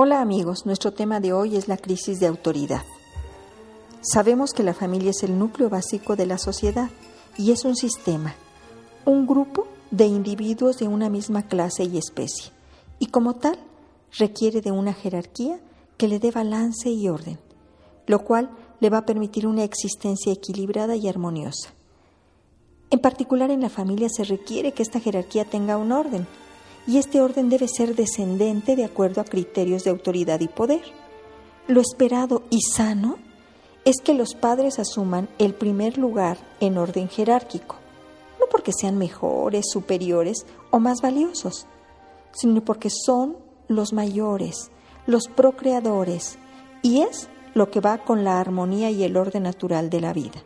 Hola amigos, nuestro tema de hoy es la crisis de autoridad. Sabemos que la familia es el núcleo básico de la sociedad y es un sistema, un grupo de individuos de una misma clase y especie, y como tal requiere de una jerarquía que le dé balance y orden, lo cual le va a permitir una existencia equilibrada y armoniosa. En particular en la familia se requiere que esta jerarquía tenga un orden, y este orden debe ser descendente de acuerdo a criterios de autoridad y poder. Lo esperado y sano es que los padres asuman el primer lugar en orden jerárquico, no porque sean mejores, superiores o más valiosos, sino porque son los mayores, los procreadores, y es lo que va con la armonía y el orden natural de la vida.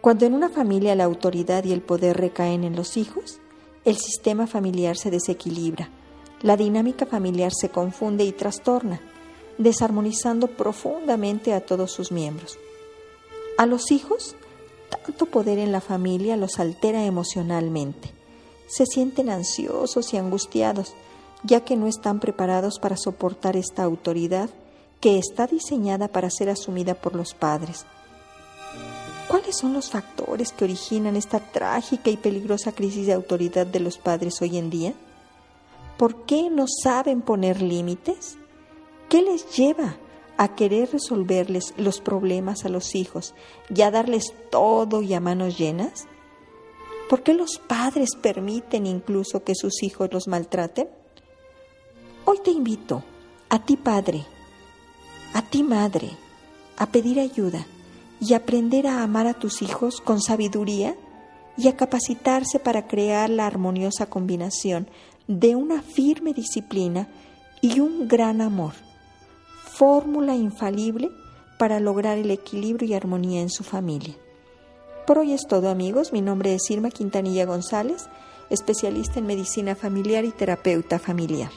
Cuando en una familia la autoridad y el poder recaen en los hijos, el sistema familiar se desequilibra, la dinámica familiar se confunde y trastorna, desarmonizando profundamente a todos sus miembros. A los hijos, tanto poder en la familia los altera emocionalmente. Se sienten ansiosos y angustiados, ya que no están preparados para soportar esta autoridad que está diseñada para ser asumida por los padres ¿Cuáles son los factores que originan esta trágica y peligrosa crisis de autoridad de los padres hoy en día? ¿Por qué no saben poner límites? ¿Qué les lleva a querer resolverles los problemas a los hijos y a darles todo y a manos llenas? ¿Por qué los padres permiten incluso que sus hijos los maltraten? Hoy te invito, a ti padre, a ti madre, a pedir ayuda y aprender a amar a tus hijos con sabiduría y a capacitarse para crear la armoniosa combinación de una firme disciplina y un gran amor, fórmula infalible para lograr el equilibrio y armonía en su familia. Por hoy es todo amigos, mi nombre es Irma Quintanilla González, especialista en medicina familiar y terapeuta familiar.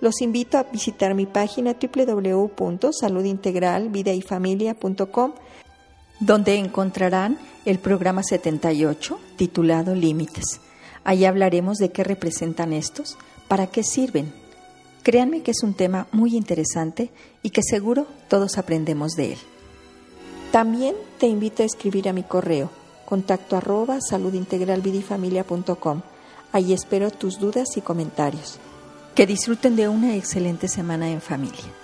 Los invito a visitar mi página www.saludintegralvidayfamilia.com donde encontrarán el programa 78 titulado Límites. Ahí hablaremos de qué representan estos, para qué sirven. Créanme que es un tema muy interesante y que seguro todos aprendemos de él. También te invito a escribir a mi correo contacto arroba saludintegralvidifamilia.com. Ahí espero tus dudas y comentarios. Que disfruten de una excelente semana en familia.